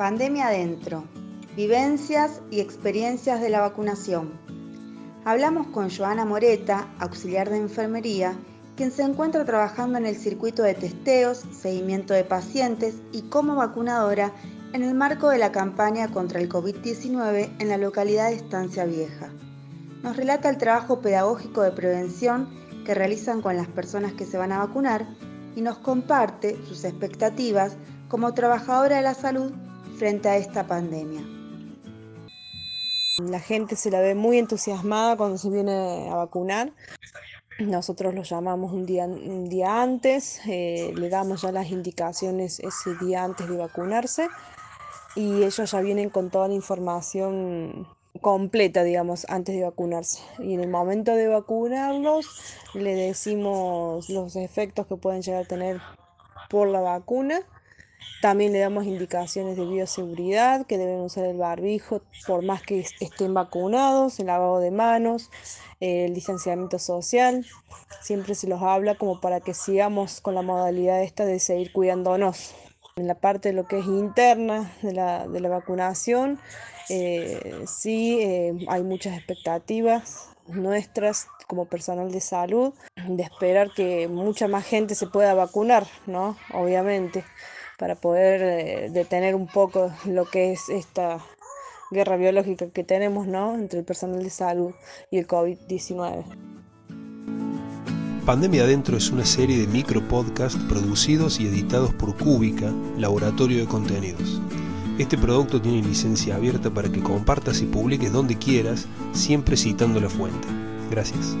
Pandemia adentro. Vivencias y experiencias de la vacunación. Hablamos con Joana Moreta, auxiliar de enfermería, quien se encuentra trabajando en el circuito de testeos, seguimiento de pacientes y como vacunadora en el marco de la campaña contra el COVID-19 en la localidad de Estancia Vieja. Nos relata el trabajo pedagógico de prevención que realizan con las personas que se van a vacunar y nos comparte sus expectativas como trabajadora de la salud frente a esta pandemia. La gente se la ve muy entusiasmada cuando se viene a vacunar. Nosotros lo llamamos un día, antes, eh, le damos ya las indicaciones ese día antes de vacunarse y ellos ya vienen con toda la información completa, digamos, antes de vacunarse. Y en el momento de vacunarlos, le decimos los efectos que pueden llegar a tener por la vacuna también le damos indicaciones de bioseguridad, que deben usar el barbijo por más que estén vacunados, el lavado de manos, el distanciamiento social. Siempre se los habla como para que sigamos con la modalidad esta de seguir cuidándonos. En la parte de lo que es interna de la, de la vacunación, eh, sí eh, hay muchas expectativas nuestras como personal de salud de esperar que mucha más gente se pueda vacunar, ¿no? Obviamente para poder eh, detener un poco lo que es esta guerra biológica que tenemos ¿no? entre el personal de salud y el COVID-19. Pandemia Adentro es una serie de micro podcasts producidos y editados por Cúbica, laboratorio de contenidos. Este producto tiene licencia abierta para que compartas y publiques donde quieras, siempre citando la fuente. Gracias.